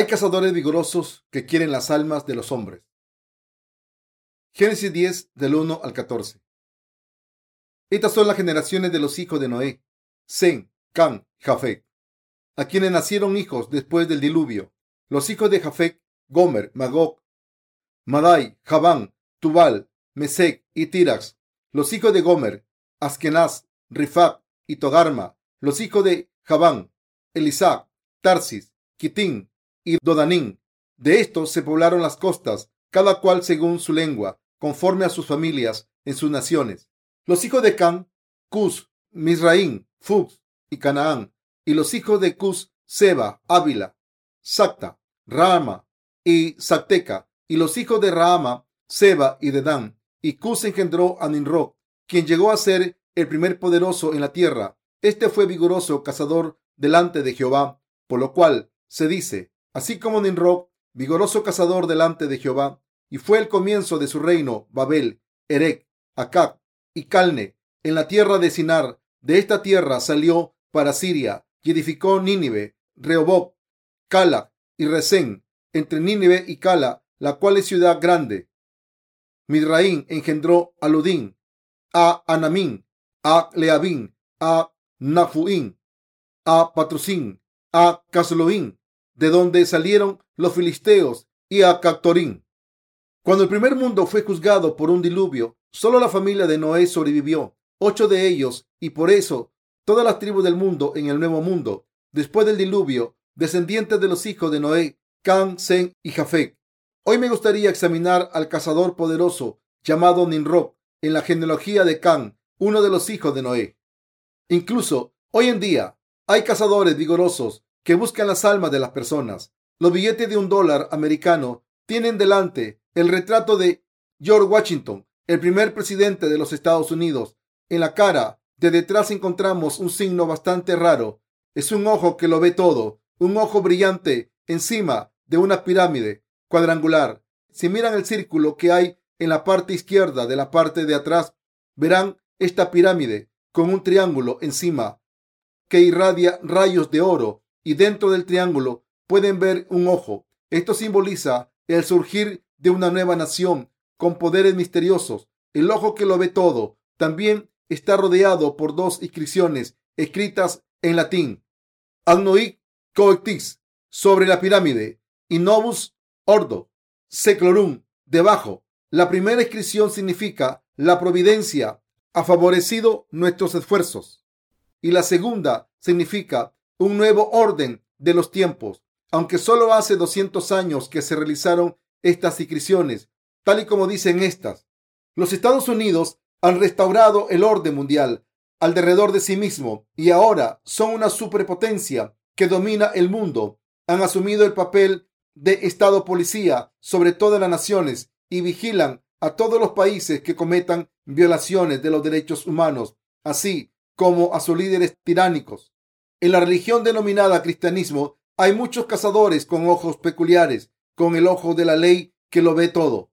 Hay cazadores vigorosos que quieren las almas de los hombres. Génesis 10 del 1 al 14. Estas son las generaciones de los hijos de Noé, Zen, Can, Jafet, a quienes nacieron hijos después del diluvio. Los hijos de Jafet, Gomer, Magog, Madai, Javán, Tubal, Mesec y Tirax. Los hijos de Gomer, Askenaz, Rifat y Togarma. Los hijos de Javán, Elisac, Tarsis, Kitín, Dodanín. De estos se poblaron las costas, cada cual según su lengua, conforme a sus familias en sus naciones. Los hijos de Can, Cus, Misraín, Fux y Canaán. Y los hijos de Cus, Seba, Ávila, Sacta, Rama y Sacteca. Y los hijos de Rama, Seba y Dedán. Y Cus engendró a Ninro, quien llegó a ser el primer poderoso en la tierra. Este fue vigoroso cazador delante de Jehová, por lo cual se dice, así como Nimrod, vigoroso cazador delante de Jehová, y fue el comienzo de su reino, Babel, Erec, Acab y Calne, en la tierra de Sinar. De esta tierra salió para Siria y edificó Nínive, Rehoboth, Cala y Resén, entre Nínive y Cala, la cual es ciudad grande. Midraín engendró a Ludín, a Anamín, a Leabín, a Nafuín, a Patrusín, a Casloín, de donde salieron los filisteos y a Cactorín. Cuando el primer mundo fue juzgado por un diluvio, solo la familia de Noé sobrevivió, ocho de ellos, y por eso todas las tribus del mundo en el nuevo mundo, después del diluvio, descendientes de los hijos de Noé, Can, Sen y Jafet. Hoy me gustaría examinar al cazador poderoso llamado Ninrod en la genealogía de Can, uno de los hijos de Noé. Incluso hoy en día hay cazadores vigorosos que buscan las almas de las personas. Los billetes de un dólar americano tienen delante el retrato de George Washington, el primer presidente de los Estados Unidos. En la cara de detrás encontramos un signo bastante raro. Es un ojo que lo ve todo, un ojo brillante encima de una pirámide cuadrangular. Si miran el círculo que hay en la parte izquierda de la parte de atrás, verán esta pirámide con un triángulo encima que irradia rayos de oro y dentro del triángulo pueden ver un ojo. Esto simboliza el surgir de una nueva nación con poderes misteriosos. El ojo que lo ve todo también está rodeado por dos inscripciones escritas en latín. Agnoic coectis sobre la pirámide y Novus Ordo Seclorum debajo. La primera inscripción significa la providencia ha favorecido nuestros esfuerzos y la segunda significa un nuevo orden de los tiempos. Aunque solo hace 200 años que se realizaron estas inscripciones, tal y como dicen estas, los Estados Unidos han restaurado el orden mundial alrededor de sí mismo y ahora son una superpotencia que domina el mundo. Han asumido el papel de Estado policía sobre todas las naciones y vigilan a todos los países que cometan violaciones de los derechos humanos, así como a sus líderes tiránicos. En la religión denominada cristianismo hay muchos cazadores con ojos peculiares, con el ojo de la ley que lo ve todo.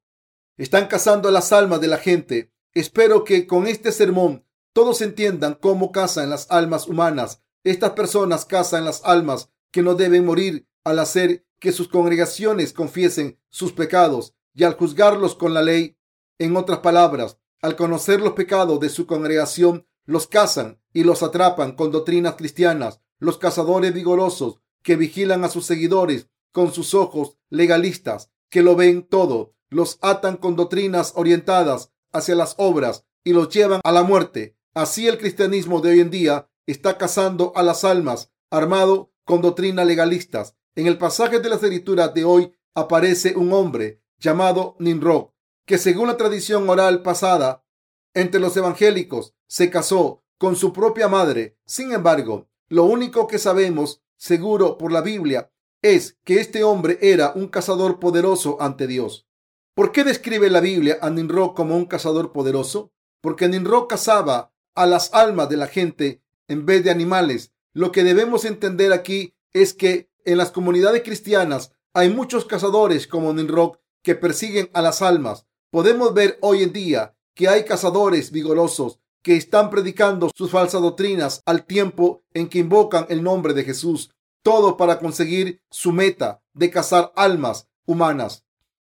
Están cazando las almas de la gente. Espero que con este sermón todos entiendan cómo cazan las almas humanas. Estas personas cazan las almas que no deben morir al hacer que sus congregaciones confiesen sus pecados y al juzgarlos con la ley. En otras palabras, al conocer los pecados de su congregación, los cazan y los atrapan con doctrinas cristianas. Los cazadores vigorosos que vigilan a sus seguidores con sus ojos legalistas, que lo ven todo, los atan con doctrinas orientadas hacia las obras y los llevan a la muerte. Así el cristianismo de hoy en día está cazando a las almas, armado con doctrinas legalistas. En el pasaje de las escrituras de hoy aparece un hombre llamado Nimrod, que según la tradición oral pasada entre los evangélicos se casó con su propia madre. Sin embargo, lo único que sabemos seguro por la Biblia es que este hombre era un cazador poderoso ante Dios. ¿Por qué describe la Biblia a Ninro como un cazador poderoso? Porque Ninro cazaba a las almas de la gente en vez de animales. Lo que debemos entender aquí es que en las comunidades cristianas hay muchos cazadores como Ninro que persiguen a las almas. Podemos ver hoy en día que hay cazadores vigorosos que están predicando sus falsas doctrinas al tiempo en que invocan el nombre de Jesús, todo para conseguir su meta de cazar almas humanas.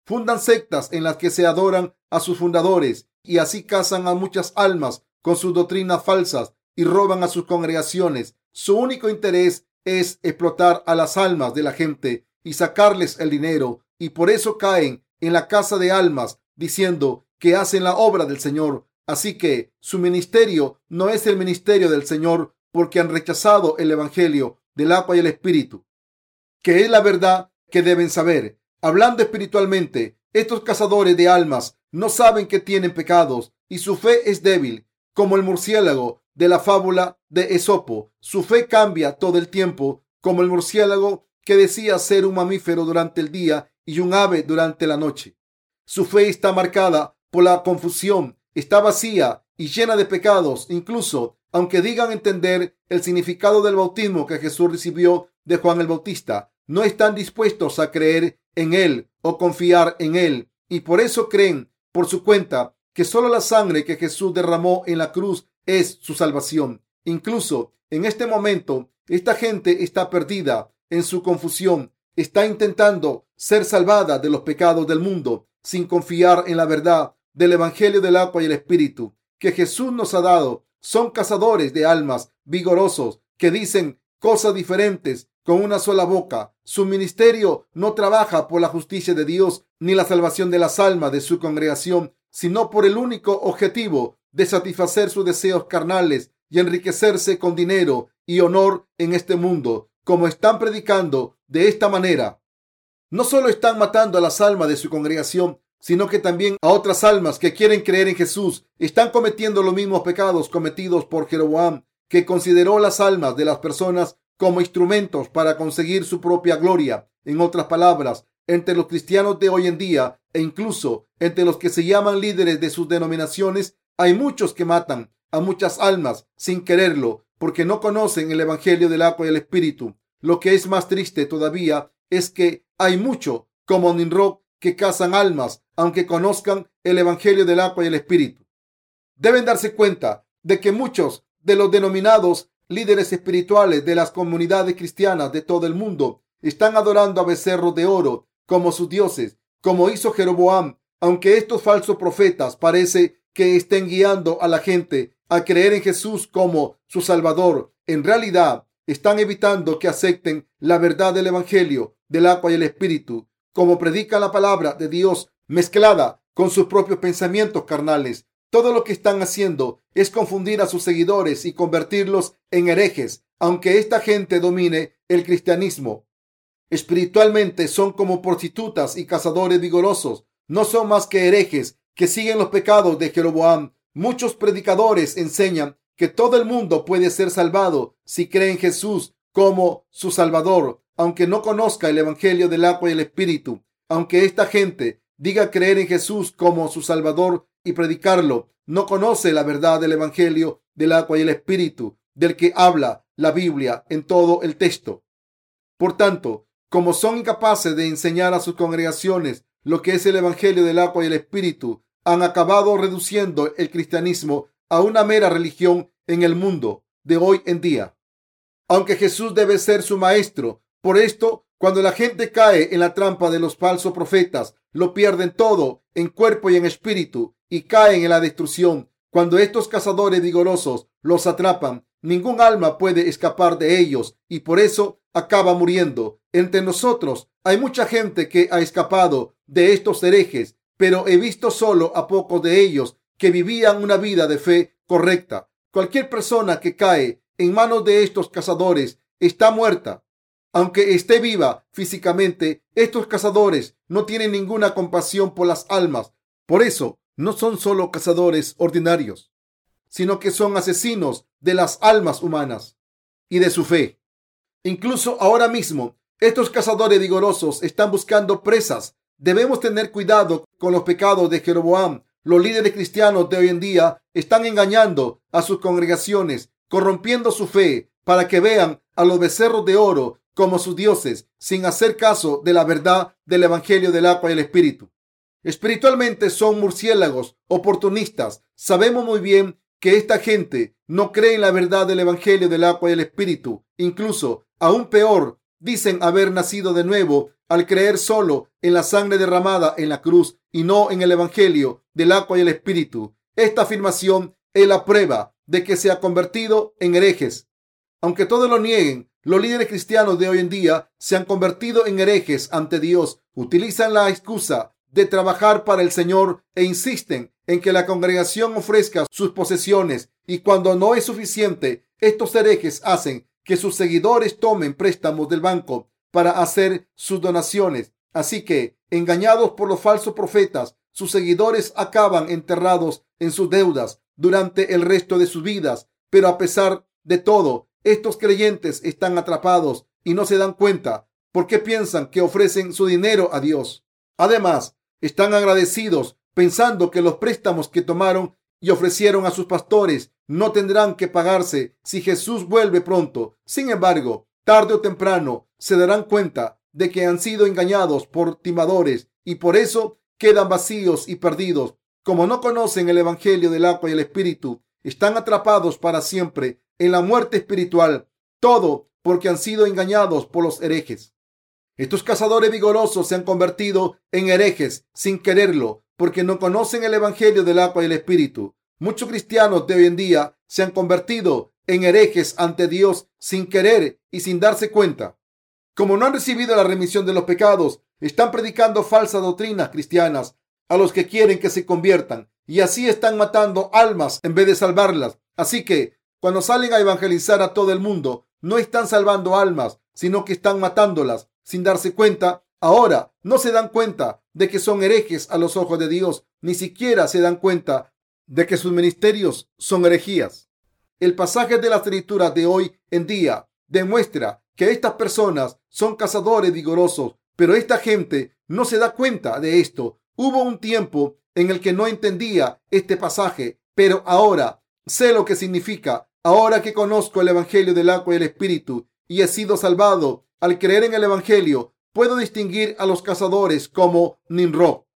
Fundan sectas en las que se adoran a sus fundadores y así cazan a muchas almas con sus doctrinas falsas y roban a sus congregaciones. Su único interés es explotar a las almas de la gente y sacarles el dinero y por eso caen en la casa de almas diciendo que hacen la obra del Señor. Así que su ministerio no es el ministerio del Señor porque han rechazado el Evangelio del agua y el Espíritu, que es la verdad que deben saber. Hablando espiritualmente, estos cazadores de almas no saben que tienen pecados y su fe es débil, como el murciélago de la fábula de Esopo. Su fe cambia todo el tiempo, como el murciélago que decía ser un mamífero durante el día y un ave durante la noche. Su fe está marcada por la confusión, está vacía y llena de pecados, incluso aunque digan entender el significado del bautismo que Jesús recibió de Juan el Bautista, no están dispuestos a creer en él o confiar en él y por eso creen por su cuenta que solo la sangre que Jesús derramó en la cruz es su salvación. Incluso en este momento, esta gente está perdida en su confusión, está intentando ser salvada de los pecados del mundo sin confiar en la verdad del Evangelio del agua y el Espíritu que Jesús nos ha dado. Son cazadores de almas vigorosos que dicen cosas diferentes con una sola boca. Su ministerio no trabaja por la justicia de Dios ni la salvación de las almas de su congregación, sino por el único objetivo de satisfacer sus deseos carnales y enriquecerse con dinero y honor en este mundo. Como están predicando de esta manera, no solo están matando a las almas de su congregación, sino que también a otras almas que quieren creer en Jesús. Están cometiendo los mismos pecados cometidos por Jeroboam, que consideró las almas de las personas como instrumentos para conseguir su propia gloria. En otras palabras, entre los cristianos de hoy en día e incluso entre los que se llaman líderes de sus denominaciones, hay muchos que matan a muchas almas sin quererlo porque no conocen el Evangelio del agua y el Espíritu. Lo que es más triste todavía es que hay mucho como Ninrod que cazan almas aunque conozcan el Evangelio del agua y el Espíritu. Deben darse cuenta de que muchos de los denominados líderes espirituales de las comunidades cristianas de todo el mundo están adorando a becerros de oro como sus dioses, como hizo Jeroboam, aunque estos falsos profetas parece que estén guiando a la gente a creer en Jesús como su Salvador. En realidad, están evitando que acepten la verdad del Evangelio del agua y el Espíritu, como predica la palabra de Dios mezclada con sus propios pensamientos carnales. Todo lo que están haciendo es confundir a sus seguidores y convertirlos en herejes, aunque esta gente domine el cristianismo. Espiritualmente son como prostitutas y cazadores vigorosos. No son más que herejes que siguen los pecados de Jeroboam. Muchos predicadores enseñan que todo el mundo puede ser salvado si cree en Jesús como su Salvador, aunque no conozca el Evangelio del agua y el Espíritu. Aunque esta gente diga creer en Jesús como su Salvador y predicarlo, no conoce la verdad del Evangelio del agua y el Espíritu, del que habla la Biblia en todo el texto. Por tanto, como son incapaces de enseñar a sus congregaciones lo que es el Evangelio del agua y el Espíritu, han acabado reduciendo el cristianismo a una mera religión en el mundo de hoy en día. Aunque Jesús debe ser su maestro, por esto cuando la gente cae en la trampa de los falsos profetas, lo pierden todo en cuerpo y en espíritu y caen en la destrucción. Cuando estos cazadores vigorosos los atrapan, ningún alma puede escapar de ellos y por eso acaba muriendo. Entre nosotros hay mucha gente que ha escapado de estos herejes, pero he visto solo a pocos de ellos que vivían una vida de fe correcta. Cualquier persona que cae en manos de estos cazadores está muerta. Aunque esté viva físicamente, estos cazadores no tienen ninguna compasión por las almas. Por eso, no son solo cazadores ordinarios, sino que son asesinos de las almas humanas y de su fe. Incluso ahora mismo, estos cazadores vigorosos están buscando presas. Debemos tener cuidado con los pecados de Jeroboam. Los líderes cristianos de hoy en día están engañando a sus congregaciones, corrompiendo su fe para que vean a los becerros de oro como sus dioses, sin hacer caso de la verdad del Evangelio del agua y el Espíritu. Espiritualmente son murciélagos oportunistas. Sabemos muy bien que esta gente no cree en la verdad del Evangelio del agua y el Espíritu. Incluso, aún peor, dicen haber nacido de nuevo al creer solo en la sangre derramada en la cruz y no en el Evangelio del agua y el Espíritu. Esta afirmación es la prueba de que se ha convertido en herejes. Aunque todos lo nieguen, los líderes cristianos de hoy en día se han convertido en herejes ante Dios. Utilizan la excusa de trabajar para el Señor e insisten en que la congregación ofrezca sus posesiones y cuando no es suficiente, estos herejes hacen que sus seguidores tomen préstamos del banco para hacer sus donaciones. Así que, engañados por los falsos profetas, sus seguidores acaban enterrados en sus deudas durante el resto de sus vidas. Pero a pesar de todo, estos creyentes están atrapados y no se dan cuenta porque piensan que ofrecen su dinero a Dios. Además, están agradecidos pensando que los préstamos que tomaron y ofrecieron a sus pastores no tendrán que pagarse si Jesús vuelve pronto. Sin embargo, tarde o temprano se darán cuenta de que han sido engañados por timadores y por eso quedan vacíos y perdidos. Como no conocen el Evangelio del agua y el Espíritu, están atrapados para siempre en la muerte espiritual. Todo porque han sido engañados por los herejes. Estos cazadores vigorosos se han convertido en herejes sin quererlo, porque no conocen el Evangelio del agua y el Espíritu. Muchos cristianos de hoy en día se han convertido en herejes ante Dios sin querer y sin darse cuenta. Como no han recibido la remisión de los pecados, están predicando falsas doctrinas cristianas a los que quieren que se conviertan y así están matando almas en vez de salvarlas. Así que cuando salen a evangelizar a todo el mundo, no están salvando almas, sino que están matándolas sin darse cuenta. Ahora no se dan cuenta de que son herejes a los ojos de Dios, ni siquiera se dan cuenta de que sus ministerios son herejías. El pasaje de la escritura de hoy en día demuestra que estas personas son cazadores vigorosos, pero esta gente no se da cuenta de esto. Hubo un tiempo en el que no entendía este pasaje, pero ahora sé lo que significa. Ahora que conozco el Evangelio del agua y el Espíritu y he sido salvado al creer en el Evangelio, puedo distinguir a los cazadores como Nimrod.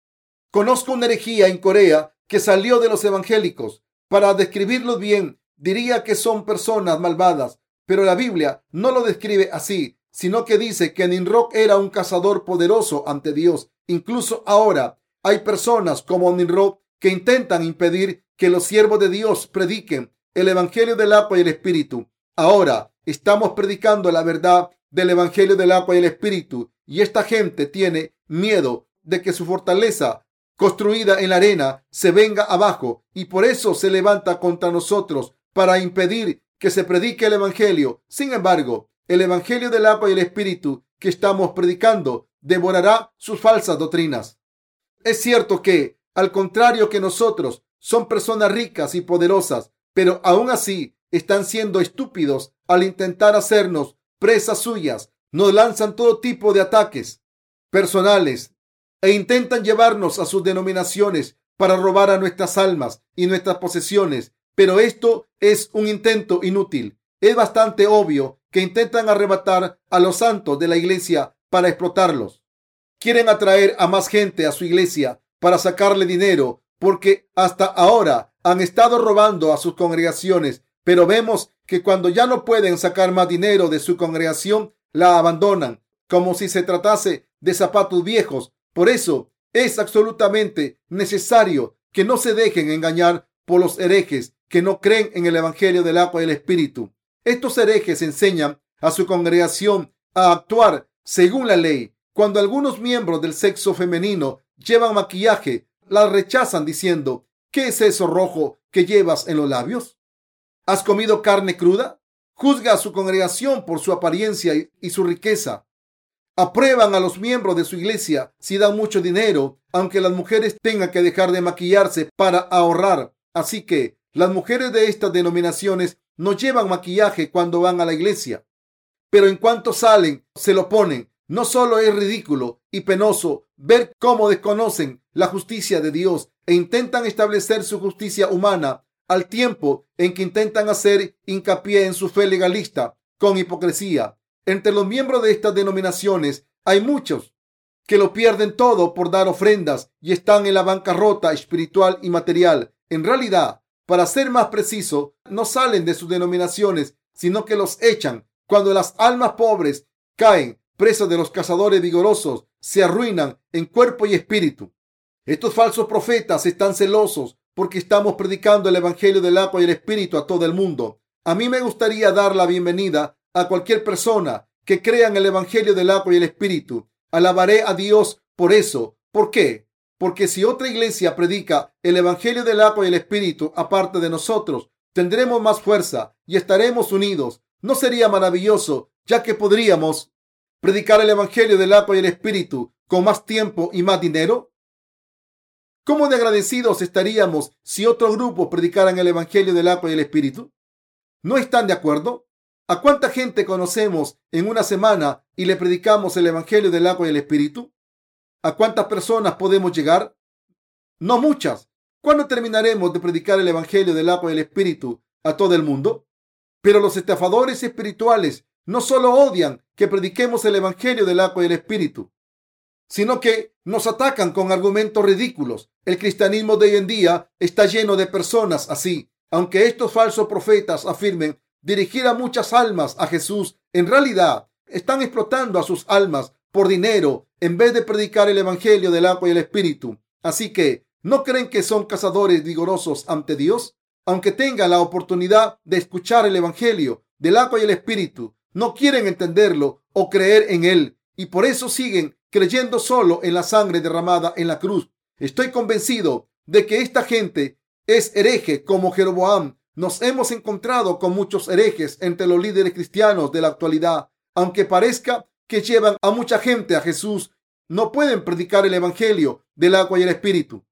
Conozco una herejía en Corea que salió de los evangélicos. Para describirlos bien, diría que son personas malvadas, pero la Biblia no lo describe así, sino que dice que Nimrod era un cazador poderoso ante Dios. Incluso ahora hay personas como Nimrod que intentan impedir que los siervos de Dios prediquen el Evangelio del agua y el Espíritu. Ahora estamos predicando la verdad del Evangelio del agua y el Espíritu y esta gente tiene miedo de que su fortaleza construida en la arena se venga abajo y por eso se levanta contra nosotros para impedir que se predique el Evangelio. Sin embargo, el Evangelio del agua y el Espíritu que estamos predicando devorará sus falsas doctrinas. Es cierto que, al contrario que nosotros, son personas ricas y poderosas, pero aún así están siendo estúpidos al intentar hacernos presas suyas. Nos lanzan todo tipo de ataques personales e intentan llevarnos a sus denominaciones para robar a nuestras almas y nuestras posesiones. Pero esto es un intento inútil. Es bastante obvio que intentan arrebatar a los santos de la iglesia para explotarlos. Quieren atraer a más gente a su iglesia para sacarle dinero porque hasta ahora han estado robando a sus congregaciones, pero vemos que cuando ya no pueden sacar más dinero de su congregación, la abandonan, como si se tratase de zapatos viejos. Por eso es absolutamente necesario que no se dejen engañar por los herejes que no creen en el Evangelio del agua y el Espíritu. Estos herejes enseñan a su congregación a actuar según la ley. Cuando algunos miembros del sexo femenino llevan maquillaje, la rechazan diciendo, ¿qué es eso rojo que llevas en los labios? ¿Has comido carne cruda? Juzga a su congregación por su apariencia y su riqueza. Aprueban a los miembros de su iglesia si dan mucho dinero, aunque las mujeres tengan que dejar de maquillarse para ahorrar. Así que las mujeres de estas denominaciones no llevan maquillaje cuando van a la iglesia. Pero en cuanto salen, se lo ponen. No solo es ridículo y penoso ver cómo desconocen la justicia de Dios e intentan establecer su justicia humana al tiempo en que intentan hacer hincapié en su fe legalista con hipocresía. Entre los miembros de estas denominaciones hay muchos que lo pierden todo por dar ofrendas y están en la bancarrota espiritual y material. En realidad, para ser más preciso, no salen de sus denominaciones, sino que los echan cuando las almas pobres caen presa de los cazadores vigorosos, se arruinan en cuerpo y espíritu. Estos falsos profetas están celosos porque estamos predicando el Evangelio del agua y el Espíritu a todo el mundo. A mí me gustaría dar la bienvenida a cualquier persona que crea en el Evangelio del agua y el Espíritu. Alabaré a Dios por eso. ¿Por qué? Porque si otra iglesia predica el Evangelio del agua y el Espíritu aparte de nosotros, tendremos más fuerza y estaremos unidos. ¿No sería maravilloso, ya que podríamos predicar el Evangelio del agua y el Espíritu con más tiempo y más dinero? ¿Cómo de agradecidos estaríamos si otro grupo predicaran el Evangelio del agua y el Espíritu? ¿No están de acuerdo? ¿A cuánta gente conocemos en una semana y le predicamos el Evangelio del agua y el Espíritu? ¿A cuántas personas podemos llegar? No muchas. ¿Cuándo terminaremos de predicar el Evangelio del agua y el Espíritu a todo el mundo? Pero los estafadores espirituales no solo odian que prediquemos el Evangelio del agua y el Espíritu, sino que nos atacan con argumentos ridículos. El cristianismo de hoy en día está lleno de personas así. Aunque estos falsos profetas afirmen dirigir a muchas almas a Jesús, en realidad están explotando a sus almas por dinero en vez de predicar el Evangelio del agua y el Espíritu. Así que, ¿no creen que son cazadores vigorosos ante Dios? Aunque tengan la oportunidad de escuchar el Evangelio del agua y el Espíritu, no quieren entenderlo o creer en él y por eso siguen creyendo solo en la sangre derramada en la cruz. Estoy convencido de que esta gente es hereje como Jeroboam. Nos hemos encontrado con muchos herejes entre los líderes cristianos de la actualidad. Aunque parezca que llevan a mucha gente a Jesús no pueden predicar el Evangelio del agua y el Espíritu,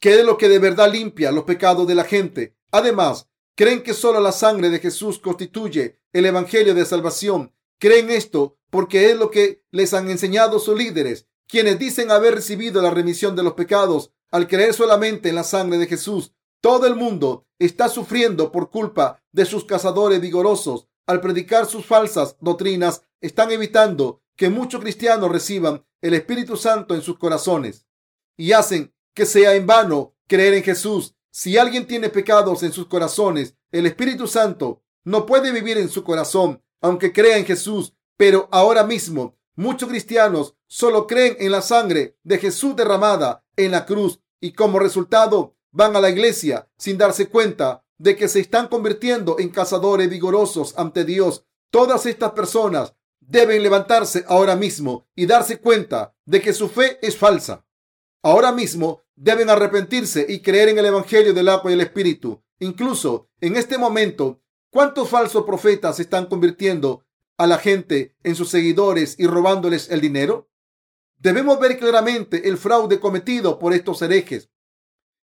que es lo que de verdad limpia los pecados de la gente. Además, creen que solo la sangre de Jesús constituye el Evangelio de salvación. Creen esto porque es lo que les han enseñado sus líderes, quienes dicen haber recibido la remisión de los pecados al creer solamente en la sangre de Jesús. Todo el mundo está sufriendo por culpa de sus cazadores vigorosos al predicar sus falsas doctrinas, están evitando que muchos cristianos reciban el Espíritu Santo en sus corazones y hacen que sea en vano creer en Jesús. Si alguien tiene pecados en sus corazones, el Espíritu Santo no puede vivir en su corazón, aunque crea en Jesús. Pero ahora mismo muchos cristianos solo creen en la sangre de Jesús derramada en la cruz y como resultado van a la iglesia sin darse cuenta de que se están convirtiendo en cazadores vigorosos ante Dios. Todas estas personas deben levantarse ahora mismo y darse cuenta de que su fe es falsa. Ahora mismo deben arrepentirse y creer en el Evangelio del agua y el Espíritu. Incluso en este momento, ¿cuántos falsos profetas están convirtiendo a la gente en sus seguidores y robándoles el dinero? Debemos ver claramente el fraude cometido por estos herejes.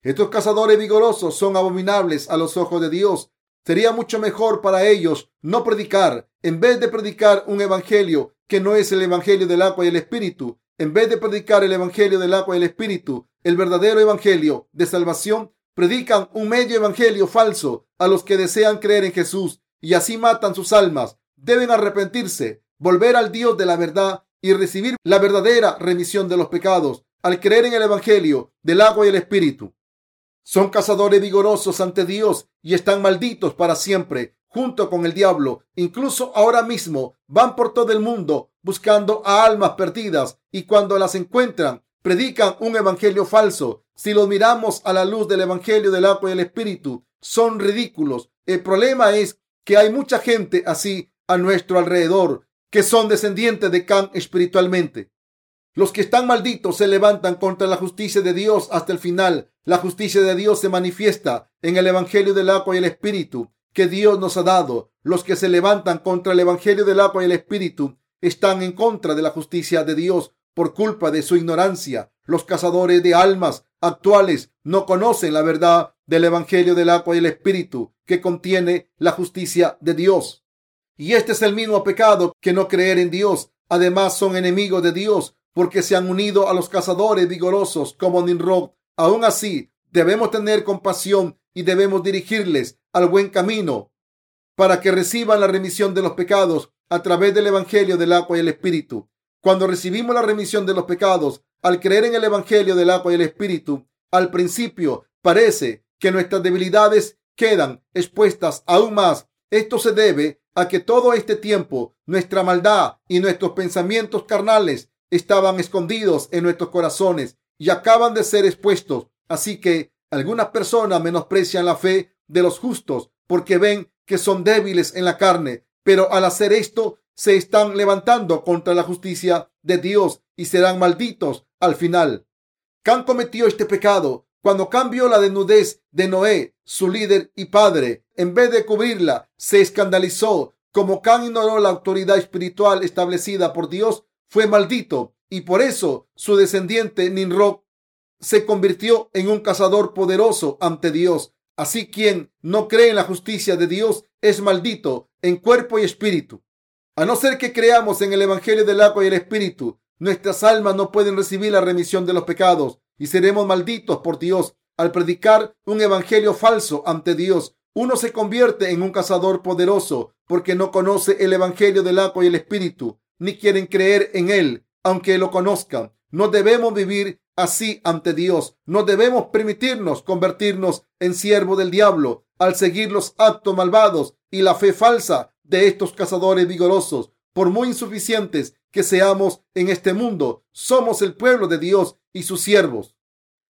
Estos cazadores vigorosos son abominables a los ojos de Dios. Sería mucho mejor para ellos no predicar, en vez de predicar un evangelio que no es el evangelio del agua y el espíritu, en vez de predicar el evangelio del agua y el espíritu, el verdadero evangelio de salvación, predican un medio evangelio falso a los que desean creer en Jesús y así matan sus almas. Deben arrepentirse, volver al Dios de la verdad y recibir la verdadera remisión de los pecados al creer en el evangelio del agua y el espíritu. Son cazadores vigorosos ante Dios y están malditos para siempre junto con el diablo. Incluso ahora mismo van por todo el mundo buscando a almas perdidas y cuando las encuentran predican un evangelio falso. Si los miramos a la luz del evangelio del agua y el espíritu, son ridículos. El problema es que hay mucha gente así a nuestro alrededor que son descendientes de Can espiritualmente. Los que están malditos se levantan contra la justicia de Dios hasta el final. La justicia de Dios se manifiesta en el Evangelio del agua y el Espíritu que Dios nos ha dado. Los que se levantan contra el Evangelio del agua y el Espíritu están en contra de la justicia de Dios por culpa de su ignorancia. Los cazadores de almas actuales no conocen la verdad del Evangelio del agua y el Espíritu que contiene la justicia de Dios. Y este es el mismo pecado que no creer en Dios. Además son enemigos de Dios porque se han unido a los cazadores vigorosos como Nimrod. Aún así, debemos tener compasión y debemos dirigirles al buen camino para que reciban la remisión de los pecados a través del Evangelio del agua y el Espíritu. Cuando recibimos la remisión de los pecados al creer en el Evangelio del agua y el Espíritu, al principio parece que nuestras debilidades quedan expuestas aún más. Esto se debe a que todo este tiempo nuestra maldad y nuestros pensamientos carnales estaban escondidos en nuestros corazones y acaban de ser expuestos. Así que algunas personas menosprecian la fe de los justos porque ven que son débiles en la carne, pero al hacer esto se están levantando contra la justicia de Dios y serán malditos al final. Can cometió este pecado cuando cambió la desnudez de Noé, su líder y padre. En vez de cubrirla, se escandalizó. Como Can ignoró la autoridad espiritual establecida por Dios, fue maldito y por eso su descendiente Ninrod se convirtió en un cazador poderoso ante Dios. Así quien no cree en la justicia de Dios es maldito en cuerpo y espíritu. A no ser que creamos en el Evangelio del agua y el Espíritu, nuestras almas no pueden recibir la remisión de los pecados y seremos malditos por Dios al predicar un Evangelio falso ante Dios. Uno se convierte en un cazador poderoso porque no conoce el Evangelio del agua y el Espíritu, ni quieren creer en él, aunque lo conozcan. No debemos vivir así ante Dios. No debemos permitirnos convertirnos en siervo del diablo al seguir los actos malvados y la fe falsa de estos cazadores vigorosos. Por muy insuficientes que seamos en este mundo, somos el pueblo de Dios y sus siervos.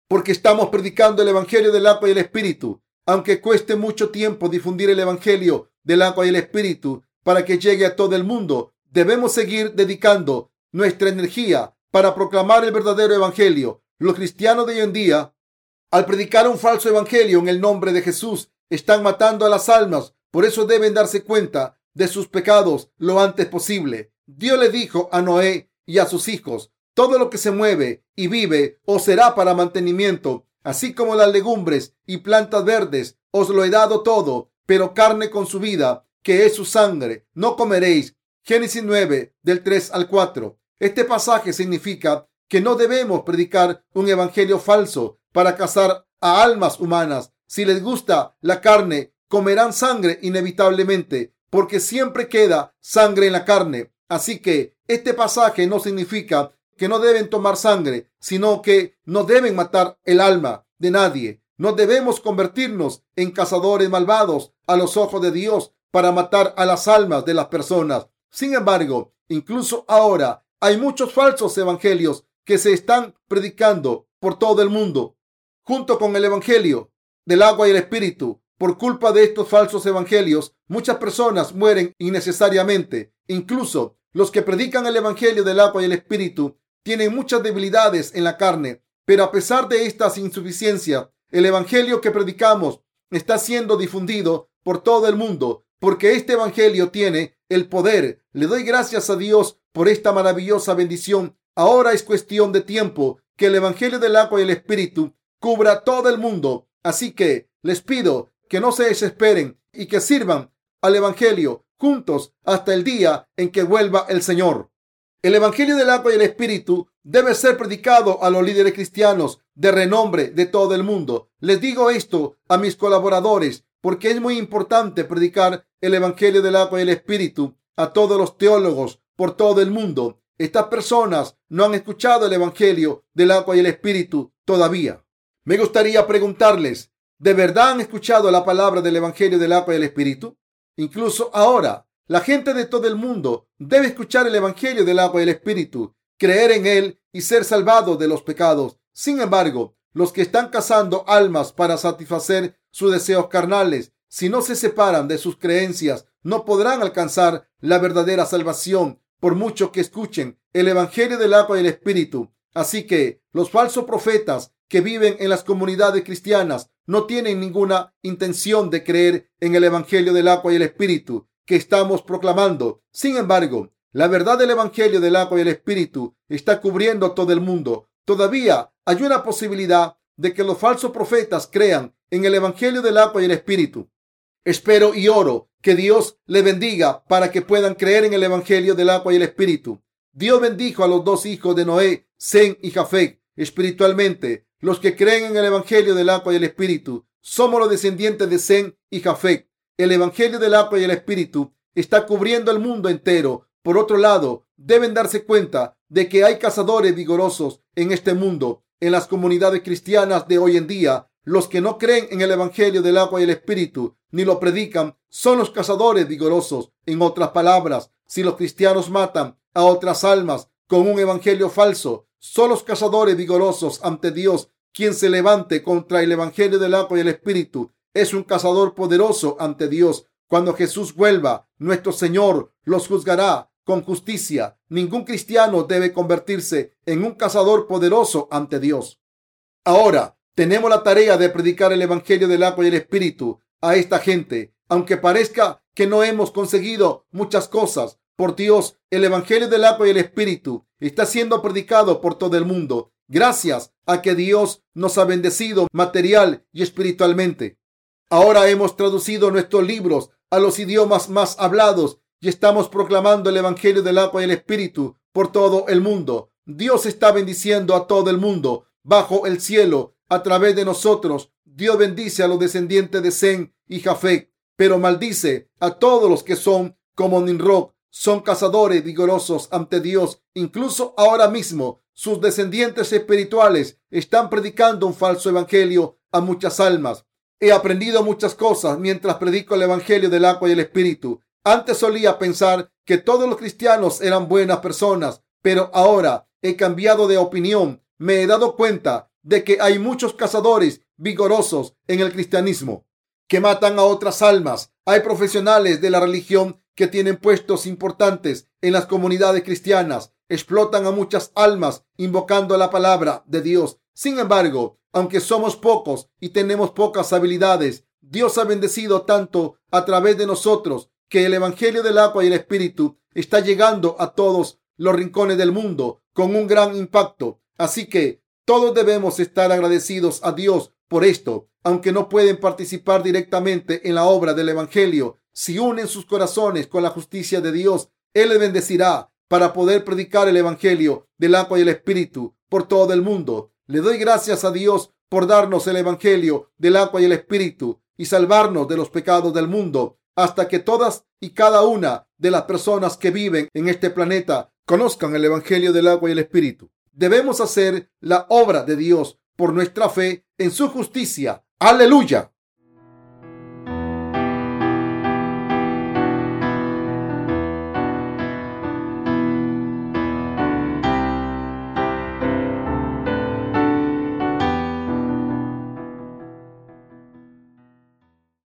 Porque estamos predicando el Evangelio del agua y el Espíritu. Aunque cueste mucho tiempo difundir el Evangelio del agua y el Espíritu para que llegue a todo el mundo, debemos seguir dedicando nuestra energía para proclamar el verdadero evangelio. Los cristianos de hoy en día, al predicar un falso evangelio en el nombre de Jesús, están matando a las almas. Por eso deben darse cuenta de sus pecados lo antes posible. Dios le dijo a Noé y a sus hijos, todo lo que se mueve y vive os será para mantenimiento, así como las legumbres y plantas verdes, os lo he dado todo, pero carne con su vida, que es su sangre, no comeréis. Génesis 9, del 3 al 4. Este pasaje significa que no debemos predicar un evangelio falso para cazar a almas humanas. Si les gusta la carne, comerán sangre inevitablemente, porque siempre queda sangre en la carne. Así que este pasaje no significa que no deben tomar sangre, sino que no deben matar el alma de nadie. No debemos convertirnos en cazadores malvados a los ojos de Dios para matar a las almas de las personas. Sin embargo, incluso ahora hay muchos falsos evangelios que se están predicando por todo el mundo, junto con el evangelio del agua y el espíritu. Por culpa de estos falsos evangelios, muchas personas mueren innecesariamente. Incluso los que predican el evangelio del agua y el espíritu tienen muchas debilidades en la carne. Pero a pesar de estas insuficiencias, el evangelio que predicamos está siendo difundido por todo el mundo, porque este evangelio tiene el poder. Le doy gracias a Dios por esta maravillosa bendición. Ahora es cuestión de tiempo que el Evangelio del agua y el Espíritu cubra todo el mundo. Así que les pido que no se desesperen y que sirvan al Evangelio juntos hasta el día en que vuelva el Señor. El Evangelio del agua y el Espíritu debe ser predicado a los líderes cristianos de renombre de todo el mundo. Les digo esto a mis colaboradores porque es muy importante predicar el Evangelio del agua y el Espíritu a todos los teólogos por todo el mundo. Estas personas no han escuchado el Evangelio del agua y el Espíritu todavía. Me gustaría preguntarles, ¿de verdad han escuchado la palabra del Evangelio del agua y el Espíritu? Incluso ahora, la gente de todo el mundo debe escuchar el Evangelio del agua y el Espíritu, creer en él y ser salvado de los pecados. Sin embargo, los que están cazando almas para satisfacer sus deseos carnales, si no se separan de sus creencias, no podrán alcanzar la verdadera salvación por mucho que escuchen el Evangelio del agua y el Espíritu. Así que los falsos profetas que viven en las comunidades cristianas no tienen ninguna intención de creer en el Evangelio del agua y el Espíritu que estamos proclamando. Sin embargo, la verdad del Evangelio del agua y el Espíritu está cubriendo todo el mundo. Todavía hay una posibilidad de que los falsos profetas crean en el Evangelio del agua y el Espíritu. Espero y oro que Dios le bendiga para que puedan creer en el Evangelio del agua y el Espíritu. Dios bendijo a los dos hijos de Noé, Zen y Jafet, espiritualmente. Los que creen en el Evangelio del agua y el Espíritu somos los descendientes de Zen y Jafet. El Evangelio del agua y el Espíritu está cubriendo el mundo entero. Por otro lado, deben darse cuenta de que hay cazadores vigorosos en este mundo. En las comunidades cristianas de hoy en día, los que no creen en el Evangelio del agua y el Espíritu ni lo predican son los cazadores vigorosos. En otras palabras, si los cristianos matan a otras almas con un evangelio falso, son los cazadores vigorosos ante Dios quien se levante contra el evangelio del agua y el espíritu. Es un cazador poderoso ante Dios. Cuando Jesús vuelva, nuestro Señor los juzgará con justicia. Ningún cristiano debe convertirse en un cazador poderoso ante Dios. Ahora, tenemos la tarea de predicar el Evangelio del agua y el Espíritu a esta gente. Aunque parezca que no hemos conseguido muchas cosas, por Dios, el Evangelio del agua y el Espíritu está siendo predicado por todo el mundo, gracias a que Dios nos ha bendecido material y espiritualmente. Ahora hemos traducido nuestros libros a los idiomas más hablados y estamos proclamando el Evangelio del agua y el Espíritu por todo el mundo. Dios está bendiciendo a todo el mundo bajo el cielo a través de nosotros. Dios bendice a los descendientes de Zen y Jafet, pero maldice a todos los que son como Ninrod, son cazadores vigorosos ante Dios. Incluso ahora mismo sus descendientes espirituales están predicando un falso evangelio a muchas almas. He aprendido muchas cosas mientras predico el evangelio del agua y el espíritu. Antes solía pensar que todos los cristianos eran buenas personas, pero ahora he cambiado de opinión. Me he dado cuenta de que hay muchos cazadores vigorosos en el cristianismo que matan a otras almas. Hay profesionales de la religión que tienen puestos importantes en las comunidades cristianas. Explotan a muchas almas invocando la palabra de Dios. Sin embargo, aunque somos pocos y tenemos pocas habilidades, Dios ha bendecido tanto a través de nosotros que el Evangelio del agua y el Espíritu está llegando a todos los rincones del mundo con un gran impacto. Así que todos debemos estar agradecidos a Dios por esto, aunque no pueden participar directamente en la obra del Evangelio. Si unen sus corazones con la justicia de Dios, Él les bendecirá para poder predicar el Evangelio del agua y el Espíritu por todo el mundo. Le doy gracias a Dios por darnos el Evangelio del agua y el Espíritu y salvarnos de los pecados del mundo hasta que todas y cada una de las personas que viven en este planeta conozcan el Evangelio del agua y el Espíritu. Debemos hacer la obra de Dios por nuestra fe en su justicia. Aleluya.